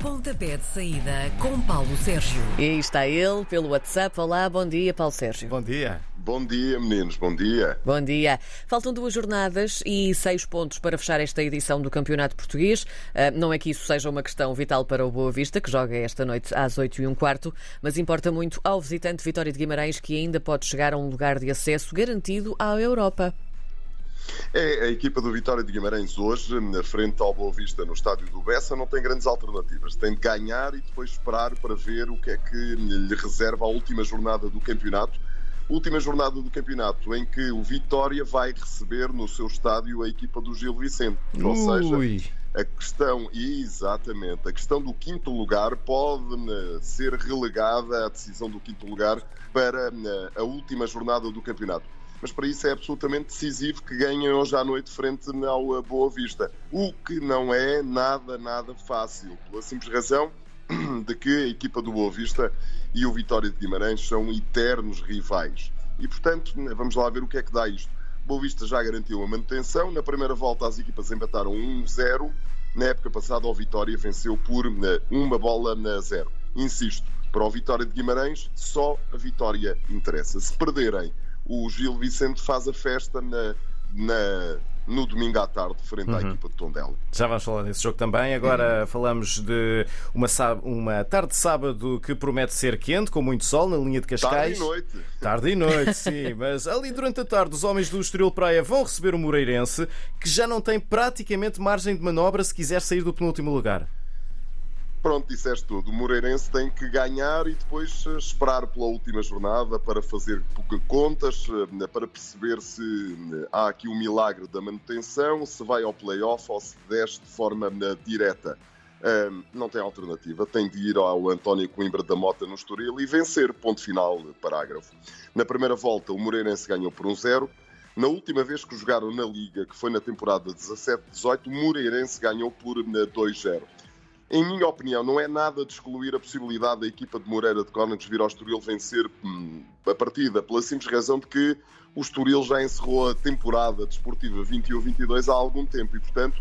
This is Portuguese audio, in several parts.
Pontapé de saída com Paulo Sérgio. E aí está ele pelo WhatsApp. Olá, bom dia, Paulo Sérgio. Bom dia. Bom dia, meninos, bom dia. Bom dia. Faltam duas jornadas e seis pontos para fechar esta edição do Campeonato Português. Uh, não é que isso seja uma questão vital para o Boa Vista, que joga esta noite às 8 e um quarto, mas importa muito ao visitante Vitória de Guimarães, que ainda pode chegar a um lugar de acesso garantido à Europa. É, a equipa do Vitória de Guimarães hoje, na frente ao Boa Vista no estádio do Bessa, não tem grandes alternativas. Tem de ganhar e depois esperar para ver o que é que lhe reserva a última jornada do campeonato. Última jornada do campeonato em que o Vitória vai receber no seu estádio a equipa do Gil Vicente. Ou seja, a questão, exatamente, a questão do quinto lugar pode eh, ser relegada, a decisão do quinto lugar, para eh, a última jornada do campeonato mas para isso é absolutamente decisivo que ganhem hoje à noite frente ao Boa Vista. O que não é nada, nada fácil, pela simples razão de que a equipa do Boa Vista e o Vitória de Guimarães são eternos rivais. E, portanto, vamos lá ver o que é que dá isto. Boa Vista já garantiu a manutenção. Na primeira volta, as equipas empataram 1-0. Na época passada, o Vitória venceu por eh, uma bola na zero. Insisto, para o Vitória de Guimarães, só a vitória interessa. Se perderem o Gil Vicente faz a festa na, na no domingo à tarde, frente uhum. à equipa de Tondela. Já vamos falar desse jogo também. Agora uhum. falamos de uma, uma tarde de sábado que promete ser quente, com muito sol na linha de Cascais. Tarde e noite. Tarde e noite, sim. Mas ali durante a tarde, os homens do Estoril Praia vão receber o Moreirense, que já não tem praticamente margem de manobra se quiser sair do penúltimo lugar. Pronto, disseste tudo. O Moreirense tem que ganhar e depois eh, esperar pela última jornada para fazer contas, eh, para perceber se eh, há aqui um milagre da manutenção, se vai ao play-off ou se desce de forma direta. não tem alternativa, tem de ir ao António Coimbra da Mota no Estoril e vencer, ponto final, parágrafo. Na primeira volta, o Moreirense ganhou por um zero. Na última vez que jogaram na Liga, que foi na temporada 17-18, o Moreirense ganhou por 2-0. Em minha opinião, não é nada de excluir a possibilidade da equipa de Moreira de Cónagos vir ao Estoril vencer hum, a partida, pela simples razão de que o Estoril já encerrou a temporada desportiva 21-22 há algum tempo. E, portanto,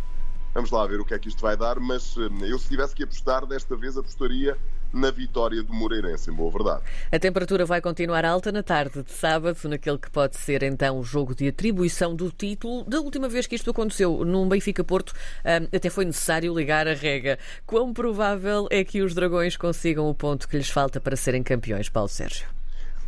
vamos lá ver o que é que isto vai dar, mas hum, eu se tivesse que apostar, desta vez apostaria na vitória do Moreirense, em boa verdade. A temperatura vai continuar alta na tarde de sábado, naquele que pode ser então o jogo de atribuição do título. Da última vez que isto aconteceu num Benfica-Porto, hum, até foi necessário ligar a rega. Quão provável é que os Dragões consigam o ponto que lhes falta para serem campeões, Paulo Sérgio?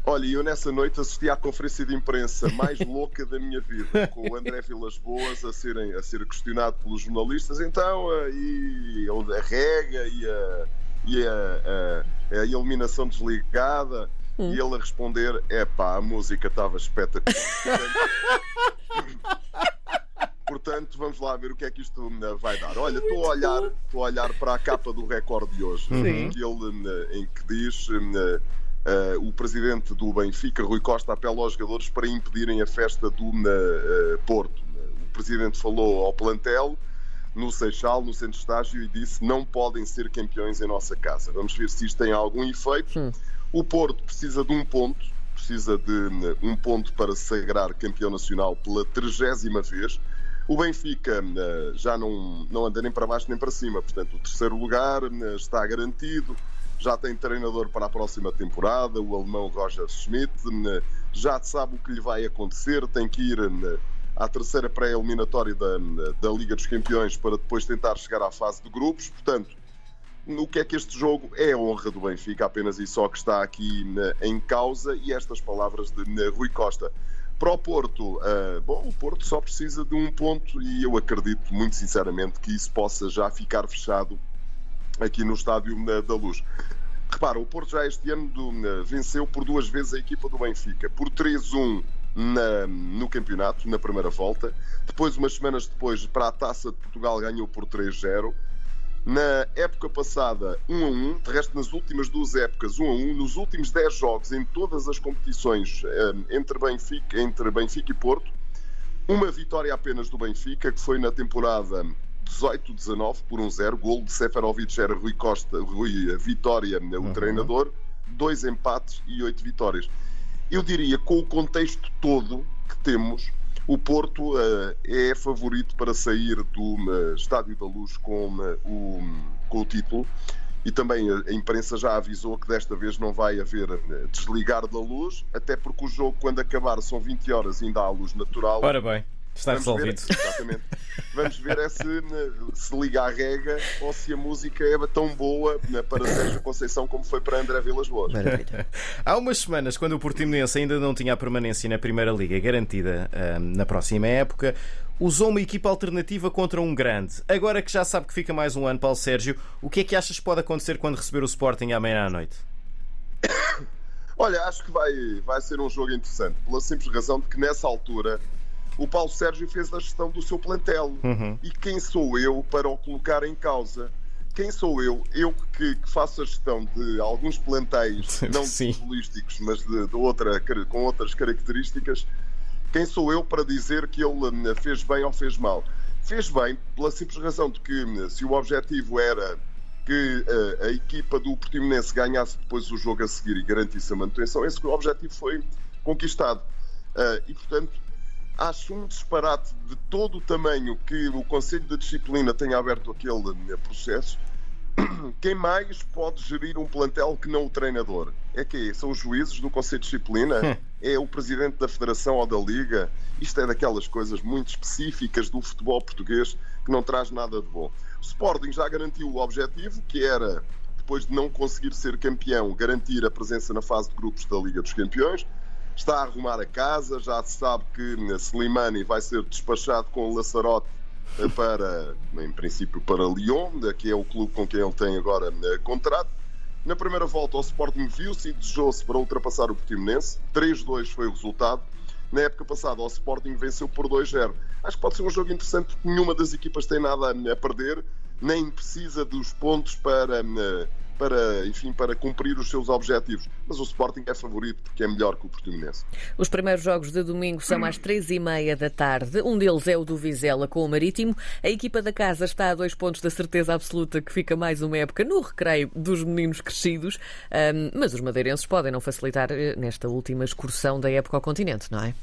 Olha, eu nessa noite assisti à conferência de imprensa mais louca da minha vida, com o André Vilas Boas a, serem, a ser questionado pelos jornalistas. Então, eh, e a rega e a e a, a, a iluminação desligada hum. e ele a responder: é pá, a música estava espetacular. Portanto, vamos lá ver o que é que isto vai dar. Olha, estou a olhar, estou a olhar para a capa do recorde de hoje, uhum. em que diz uh, uh, o presidente do Benfica, Rui Costa, apela aos jogadores para impedirem a festa do uh, Porto. O presidente falou ao plantel no Seixal, no centro de estágio, e disse não podem ser campeões em nossa casa. Vamos ver se isto tem algum efeito. Hum. O Porto precisa de um ponto, precisa de eh, um ponto para se sagrar campeão nacional pela trigésima vez. O Benfica eh, já não, não anda nem para baixo nem para cima, portanto, o terceiro lugar eh, está garantido. Já tem treinador para a próxima temporada, o alemão Roger Schmidt. Já sabe o que lhe vai acontecer, tem que ir à terceira pré-eliminatória da, da Liga dos Campeões para depois tentar chegar à fase de grupos. Portanto, o que é que este jogo é a honra do Benfica, apenas e só que está aqui em causa, e estas palavras de Rui Costa. Para o Porto, uh, bom, o Porto só precisa de um ponto e eu acredito muito sinceramente que isso possa já ficar fechado aqui no Estádio da Luz. Repara, o Porto já este ano do, venceu por duas vezes a equipa do Benfica, por 3-1 na, no campeonato, na primeira volta. Depois, umas semanas depois, para a Taça de Portugal, ganhou por 3-0. Na época passada, 1 a 1, de resto, nas últimas duas épocas, 1 a 1, nos últimos 10 jogos, em todas as competições eh, entre Benfica, entre Benfica e Porto, uma vitória apenas do Benfica, que foi na temporada 18-19 por 1-0, gol de Seferovic era Rui Costa, Rui Vitória, o uhum. treinador, dois empates e oito vitórias. Eu diria, com o contexto todo que temos, o Porto uh, é favorito para sair do uh, Estádio da Luz com, uh, o, com o título. e também a imprensa já avisou que desta vez não vai haver desligar da luz, até porque o jogo, quando acabar, são 20 horas ainda há luz natural. Ora bem. Está Vamos resolvido. Ver, exatamente. Vamos ver é se, se liga à rega ou se a música é tão boa para Sérgio Conceição como foi para André Vilas Boas. Maravilha. Há umas semanas, quando o Portimonense ainda não tinha a permanência na Primeira Liga garantida hum, na próxima época, usou uma equipa alternativa contra um grande. Agora que já sabe que fica mais um ano, Paulo Sérgio, o que é que achas que pode acontecer quando receber o Sporting amanhã à noite? Olha, acho que vai, vai ser um jogo interessante, pela simples razão de que nessa altura o Paulo Sérgio fez a gestão do seu plantel. Uhum. E quem sou eu para o colocar em causa? Quem sou eu? Eu que, que faço a gestão de alguns plantéis, não futbolísticos, mas de, de outra, com outras características. Quem sou eu para dizer que ele hum, fez bem ou fez mal? Fez bem pela simples razão de que hum, se o objetivo era que uh, a equipa do Portimonense ganhasse depois o jogo a seguir e garantisse a manutenção, esse objetivo foi conquistado. Uh, e, portanto, acho um disparate de todo o tamanho que o Conselho de Disciplina tenha aberto aquele eh, processo. Quem mais pode gerir um plantel que não o treinador? É que são os juízes do Conselho de Disciplina? É o presidente da Federação ou da Liga? Isto é daquelas coisas muito específicas do futebol português que não traz nada de bom. O Sporting já garantiu o objetivo, que era, depois de não conseguir ser campeão, garantir a presença na fase de grupos da Liga dos Campeões está a arrumar a casa, já se sabe que Slimani vai ser despachado com Laçarote eh, para, em princípio, para Lyon, que é o clube com quem ele tem agora eh, contrato. Na primeira volta, o Sporting viu-se e desejou-se para ultrapassar o Portimonense. 3-2 foi o resultado. Na época passada, o Sporting venceu por 2-0. Acho que pode ser um jogo interessante porque nenhuma das equipas tem nada a perder, nem precisa dos pontos para para, enfim, para cumprir os seus objetivos. Mas o Sporting é favorito porque é melhor que o Portimonense. Os primeiros jogos de domingo são às três e meia da tarde. Um deles é o do Vizela com o Marítimo. A equipa da casa está a dois pontos da certeza absoluta que fica mais uma época no recreio dos meninos crescidos. Um, mas os madeirenses podem não facilitar eh, nesta última excursão da época ao continente, não é?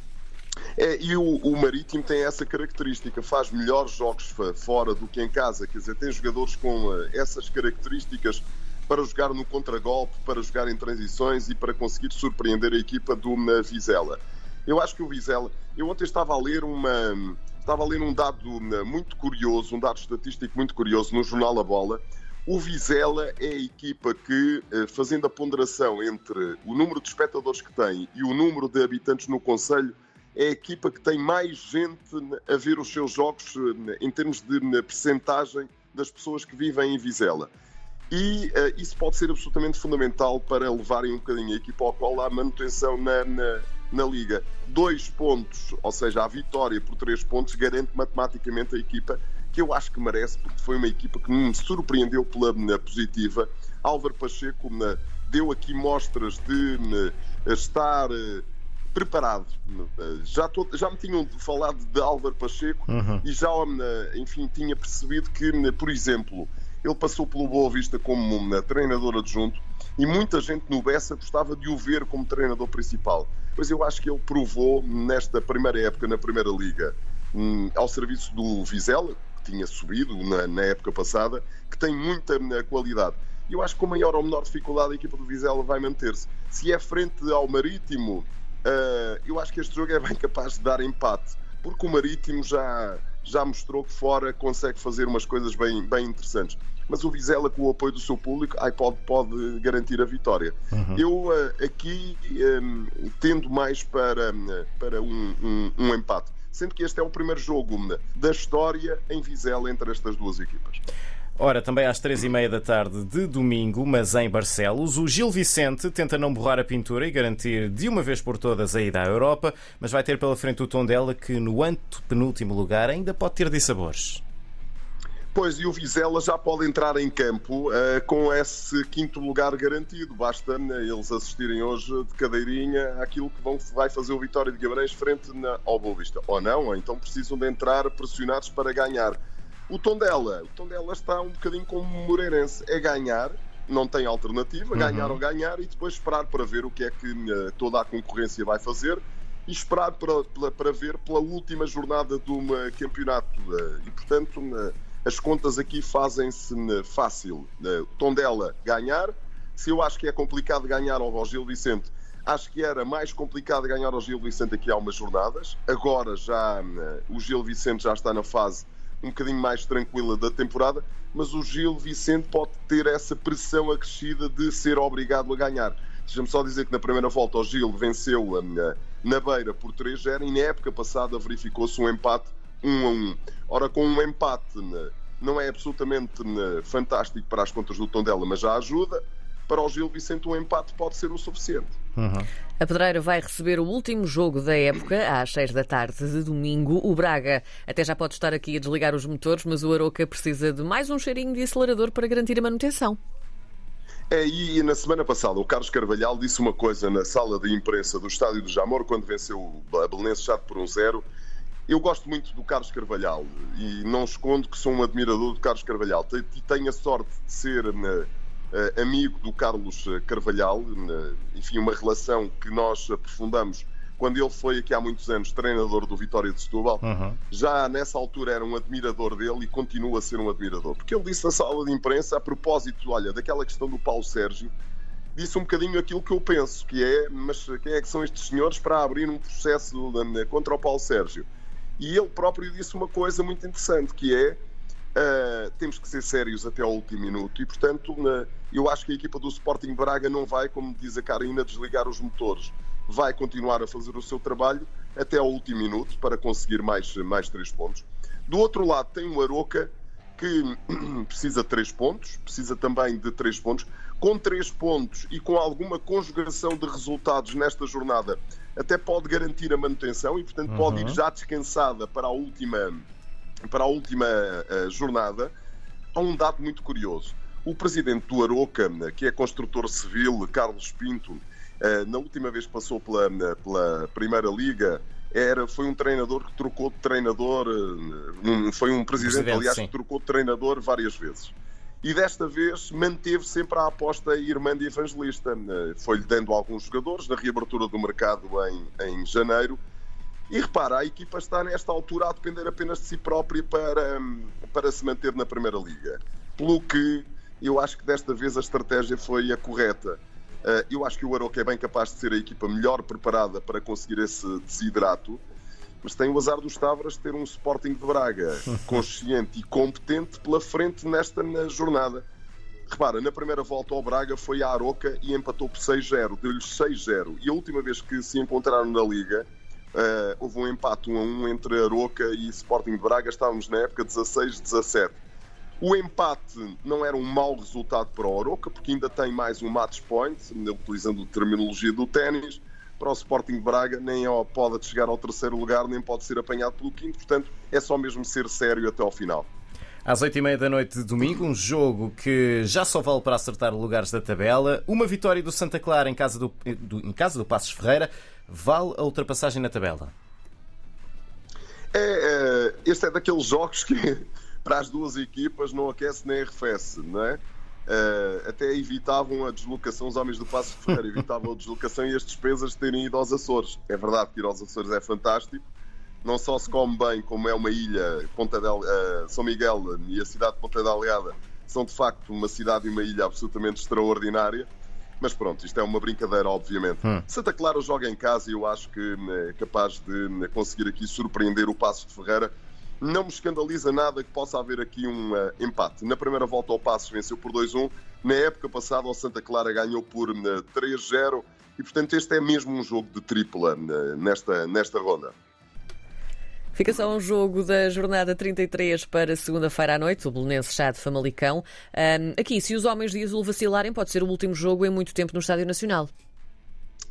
É, e o, o, Marítimo tem essa característica, faz melhores jogos fora do que em casa, quer dizer, tem jogadores com uh, essas características para jogar no contragolpe, para jogar em transições e para conseguir surpreender a equipa do Vizela. Eu acho que o Vizela. Eu ontem estava a ler uma. Estava a ler um dado muito curioso, um dado estatístico muito curioso no jornal A Bola. O Vizela é a equipa que, eh, fazendo a ponderação entre o número de espectadores que tem e o número de habitantes no Conselho, é a equipa que tem mais gente a ver os seus jogos eh, em termos de percentagem das pessoas que vivem em Vizela e uh, isso pode ser absolutamente fundamental para levarem um bocadinho a equipa ao qual há manutenção na, na, na, Liga. Dois pontos, ou seja, a vitória por três pontos, garante matematicamente a equipa que eu acho que merece, porque foi uma equipa que me surpreendeu pela na, positiva. Álvaro Pacheco na, deu aqui mostras de na, estar. Uh, preparado. Já, tô, já me tinham falado de Álvaro Pacheco uhum. e já, enfim, tinha percebido que, por exemplo, ele passou pelo Boa Vista como treinador adjunto e muita gente no Bessa gostava de o ver como treinador principal. Pois eu acho que ele provou nesta primeira época na Primeira Liga, hum, ao serviço do Vizela, que tinha subido na, na época passada, que tem muita hum, qualidade. E eu acho que com maior ou menor dificuldade a equipa do Vizela vai manter-se. Se é frente ao Marítimo, uh, eu acho que este jogo é bem capaz de dar empate, porque o Marítimo já já mostrou que fora consegue fazer umas coisas bem, bem interessantes. Mas o Vizela, com o apoio do seu público, aí pode, pode garantir a vitória. Uhum. Eu uh, aqui um, tendo mais para, para um, um, um empate sendo que este é o primeiro jogo da história em Vizela entre estas duas equipas. Ora, também às três e meia da tarde de domingo, mas em Barcelos, o Gil Vicente tenta não borrar a pintura e garantir de uma vez por todas a ida à Europa, mas vai ter pela frente o Tondela que no antepenúltimo lugar ainda pode ter dissabores. Pois, e o Vizela já pode entrar em campo uh, com esse quinto lugar garantido. Basta né, eles assistirem hoje de cadeirinha àquilo que vão, vai fazer o Vitória de Guimarães frente na, ao Boa Vista. Ou não, então precisam de entrar pressionados para ganhar. O Tondela, o Tondela está um bocadinho como o Moreirense, é ganhar, não tem alternativa, uhum. ganhar ou ganhar e depois esperar para ver o que é que uh, toda a concorrência vai fazer e esperar para, para, para ver pela última jornada do campeonato. Uh, e portanto, as contas aqui fazem-se fácil. Tondela ganhar, se eu acho que é complicado ganhar ao Gil Vicente, acho que era mais complicado ganhar ao Gil Vicente aqui há umas jornadas. Agora já o Gil Vicente já está na fase um bocadinho mais tranquila da temporada, mas o Gil Vicente pode ter essa pressão acrescida de ser obrigado a ganhar. Deixa-me só dizer que na primeira volta o Gil venceu na, na beira por 3-0 e na época passada verificou-se um empate 1 a 1. Ora, com um empate não é absolutamente fantástico para as contas do Tondela, mas já ajuda. Para o Gil Vicente, um empate pode ser o suficiente. Uhum. A Pedreira vai receber o último jogo da época às 6 da tarde de domingo. O Braga até já pode estar aqui a desligar os motores, mas o Aroca precisa de mais um cheirinho de acelerador para garantir a manutenção. É, e na semana passada o Carlos Carvalhal disse uma coisa na sala de imprensa do Estádio do Jamor, quando venceu a Belenense Chato por um zero, eu gosto muito do Carlos Carvalhal e não escondo que sou um admirador do Carlos Carvalhal. E tenho a sorte de ser uh, amigo do Carlos Carvalhal, uh, enfim, uma relação que nós aprofundamos quando ele foi aqui há muitos anos treinador do Vitória de Setúbal. Uhum. Já nessa altura era um admirador dele e continua a ser um admirador. Porque ele disse na sala de imprensa, a propósito, olha, daquela questão do Paulo Sérgio, disse um bocadinho aquilo que eu penso, que é, mas quem é que são estes senhores para abrir um processo contra o Paulo Sérgio? E ele próprio disse uma coisa muito interessante, que é uh, temos que ser sérios até ao último minuto e, portanto, eu acho que a equipa do Sporting Braga não vai, como diz a Karina, desligar os motores. Vai continuar a fazer o seu trabalho até ao último minuto para conseguir mais, mais três pontos. Do outro lado tem o Aroca que precisa de três pontos, precisa também de três pontos. Com três pontos e com alguma conjugação de resultados nesta jornada, até pode garantir a manutenção e, portanto, uhum. pode ir uhum. já descansada para a última, para a última uh, jornada. Há um dado muito curioso. O presidente do Aroca, que é construtor civil, Carlos Pinto, uh, na última vez que passou pela, pela Primeira Liga, era, foi um treinador que trocou de treinador, uh, foi um presidente, presidente aliás, sim. que trocou de treinador várias vezes e desta vez manteve sempre a aposta irmã de evangelista. Eh, foi-lhe dando alguns jogadores na reabertura do mercado em, em janeiro. E repara, a equipa está nesta altura a depender apenas de si própria para, para se manter na Primeira Liga. Pelo que eu acho que desta vez a estratégia foi a correta. Eh, eu acho que o Aroca é bem capaz de ser a equipa melhor preparada para conseguir esse desidrato mas tem o azar dos Tavras de ter um Sporting de Braga consciente e competente pela frente nesta jornada. Repara, na primeira volta ao Braga foi a Aroca e empatou por 6-0, deu-lhes 6-0. E a última vez que se encontraram na Liga, uh, houve um empate 1 a 1 entre Aroca e Sporting de Braga, estávamos na época 16-17. O empate não era um mau resultado para o Aroca, porque ainda tem mais um match point, utilizando a terminologia do ténis, para o Sporting Braga, nem pode chegar ao terceiro lugar, nem pode ser apanhado pelo quinto, portanto é só mesmo ser sério até ao final. Às oito e meia da noite de domingo, um jogo que já só vale para acertar lugares da tabela. Uma vitória do Santa Clara em casa do, do, em casa do Passos Ferreira vale a ultrapassagem na tabela. É, é, este é daqueles jogos que para as duas equipas não aquece nem arrefece, não é? Uh, até evitavam a deslocação, os homens do Passo Ferreira evitavam a deslocação e as despesas de terem ido aos Açores. É verdade que ir aos Açores é fantástico, não só se come bem, como é uma ilha, Ponta del, uh, São Miguel e a cidade de Ponta Delgada são de facto uma cidade e uma ilha absolutamente extraordinária. Mas pronto, isto é uma brincadeira, obviamente. Hum. Santa Clara joga em casa e eu acho que é capaz de conseguir aqui surpreender o Passo de Ferreira não me escandaliza nada que possa haver aqui um uh, empate. Na primeira volta, o Passos venceu por 2-1. Na época passada, o Santa Clara ganhou por uh, eh, 3-0. E, portanto, este é mesmo um jogo de tripla uh, nesta, nesta ronda. Fica só um jogo da jornada 33 para segunda-feira à noite, o Belenense Chá de Famalicão. Um, aqui, se os homens de azul vacilarem, pode ser o último jogo em muito tempo no Estádio Nacional.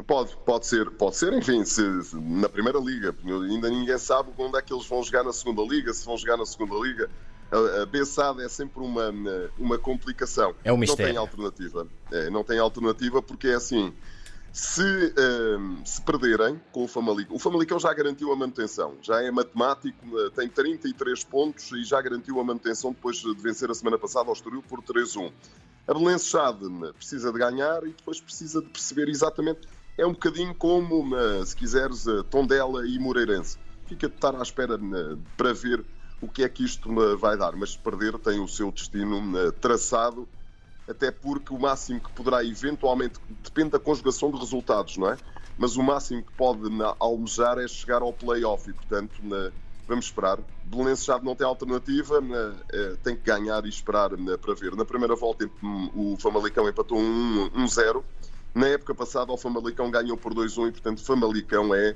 Pode, pode ser, pode ser, enfim, se, se, na primeira liga, ainda ninguém sabe onde é que eles vão jogar na segunda liga, se vão jogar na segunda liga. A, a Bessada é sempre uma, uma complicação. É um mistério. Não tem alternativa. É, não tem alternativa porque é assim. Se, um, se perderem com o Famalicão, o Famalicão já garantiu a manutenção, já é matemático, eh, tem 33 pontos e já garantiu a manutenção depois de vencer a semana passada ao Estoril por 3-1. A Belenense Chade precisa de ganhar e depois precisa de perceber exatamente é um bocadinho como, se quiseres, Tondela e Moreirense. Fica de estar à espera para ver o que é que isto vai dar. Mas perder tem o seu destino eh, traçado, até porque o máximo que poderá eventualmente, depende da conjugação de resultados, não é? Mas o máximo que pode almejar é chegar ao play-off e, portanto, na, vamos esperar. Belenenses já não tem alternativa, na, eh, tem que ganhar e esperar para ver. Na primeira volta, o Famalicão empatou 1-0. Na época passada, o Famalicão ganhou por 2-1 e, portanto, Famalicão é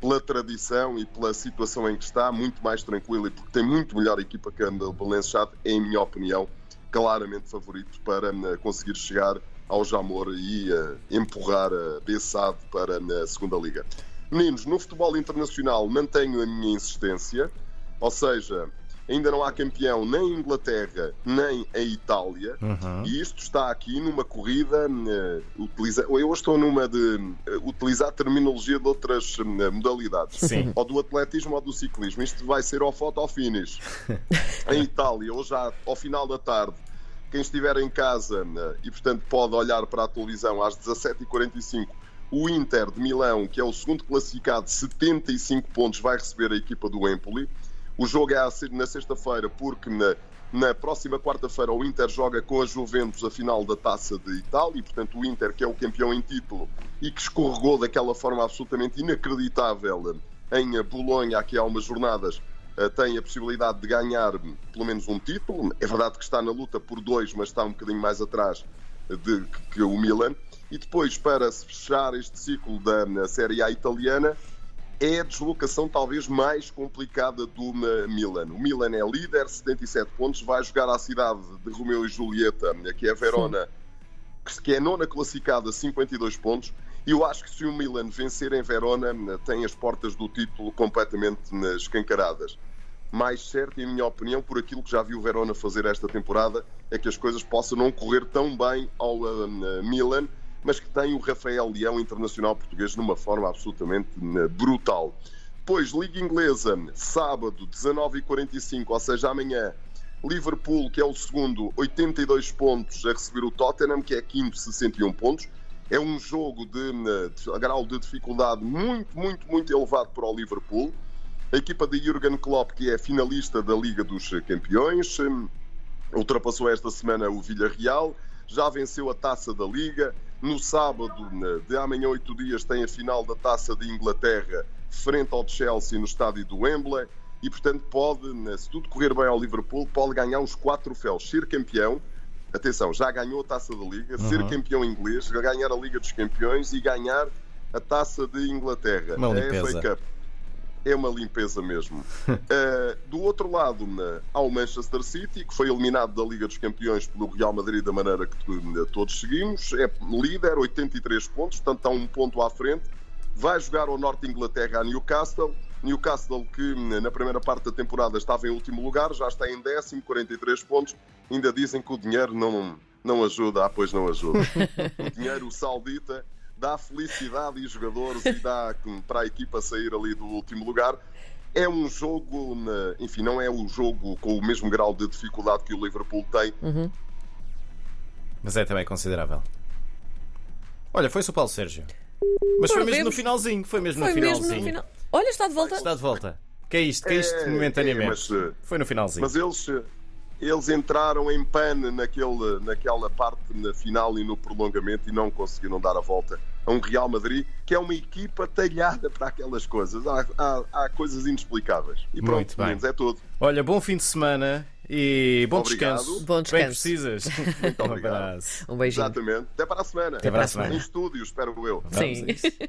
pela tradição e pela situação em que está, muito mais tranquilo e porque tem muito melhor equipa que a Belenenses em minha opinião, claramente favorito para uh, conseguir chegar ao Jamor e uh, empurrar a Bessade para a segunda liga. Meninos, no futebol internacional mantenho a minha insistência, ou seja, ainda não há campeão nem a Inglaterra nem a Itália, uhum. e isto está aqui numa corrida. Uh, utiliza... Eu estou numa de uh, utilizar terminologia de outras uh, modalidades, Sim. ou do atletismo ou do ciclismo. Isto vai ser ao foto ao finish. em Itália, hoje ao final da tarde, quem estiver em casa e, portanto, pode olhar para a televisão às 17h45 o Inter de Milão, que é o segundo classificado, 75 pontos, vai receber a equipa do Empoli. O jogo é na sexta-feira, porque na, na próxima quarta-feira o Inter joga com a Juventus a final da Taça de Itália e, portanto, o Inter, que é o campeão em título e que escorregou daquela forma absolutamente inacreditável em Bolonha aqui há umas jornadas, eh, tem a possibilidade de ganhar pelo menos um título. É verdade que está na luta por dois, mas está um bocadinho mais atrás de, que o Milan. E depois, para fechar este ciclo da Série A italiana, é a deslocação talvez mais complicada do Milan. O Milan é líder, 77 pontos, vai jogar à cidade de Romeu e Julieta, que é Verona, Sim. que é nona classificada, 52 pontos. Eu acho que se o Milan vencer em Verona, tem as portas do título completamente escancaradas. Mais certo, em minha opinião, por aquilo que já viu o Verona fazer esta temporada, é que as coisas possam não correr tão bem ao uh, Milan mas que tem o Rafael Leão, internacional português, numa forma absolutamente eh, brutal. Depois, Liga Inglesa, sábado, 19h45, ou seja, amanhã, Liverpool, que é o segundo, 82 pontos a receber o Tottenham, que é quinto, 61 pontos. É um jogo de, eh, de, de grau de dificuldade muito, muito, muito elevado para o Liverpool. A equipa de Jurgen Klopp, que é finalista da Liga dos Campeões, eh, ultrapassou esta semana o Villarreal, já venceu a taça da Liga, no sábado, de amanhã, oito dias, tem a final da Taça de Inglaterra frente ao Chelsea no estádio do Wembley. E, portanto, pode, se tudo correr bem ao Liverpool, pode ganhar uns quatro troféus. Ser campeão, atenção, já ganhou a Taça da Liga, uhum. ser campeão inglês, ganhar a Liga dos Campeões e ganhar a Taça de Inglaterra. Uma limpeza. A FA Cup é uma limpeza mesmo. uh, do outro lado, na, há o Manchester City, que foi eliminado da Liga dos Campeões pelo Real Madrid da maneira que todos seguimos. É líder, 83 pontos, portanto está um ponto à frente. Vai jogar ao Norte de Inglaterra a Newcastle. Newcastle, que na primeira parte da temporada estava em último lugar, já está em décimo, 43 pontos. Ainda dizem que o dinheiro não, não ajuda, ah, pois não ajuda. o dinheiro saudita dá felicidade e jogadores e dá para a equipa sair ali do último lugar. É um jogo, enfim, não é o um jogo com o mesmo grau de dificuldade que o Liverpool tem. Uhum. Mas é também considerável. Olha, foi-se o Paulo Sérgio. Mas foi mesmo no finalzinho. Foi mesmo foi no finalzinho. Mesmo no final... Olha, está de volta. Está de volta. Que é isto? Que é isto é, momentaneamente? É, mas, eh, foi no finalzinho. Mas eles eles entraram em pane naquele, naquela parte na final e no prolongamento e não conseguiram dar a volta a um Real Madrid que é uma equipa talhada para aquelas coisas. Há, há, há coisas inexplicáveis. E pronto, Muito bem. é tudo. Olha, bom fim de semana e bom obrigado. descanso. Bom descanso. Bem precisas. Muito obrigado. Um abraço. Um beijinho. Exatamente. Até para a semana. Até para a semana. Em estúdio, espero eu. Sim.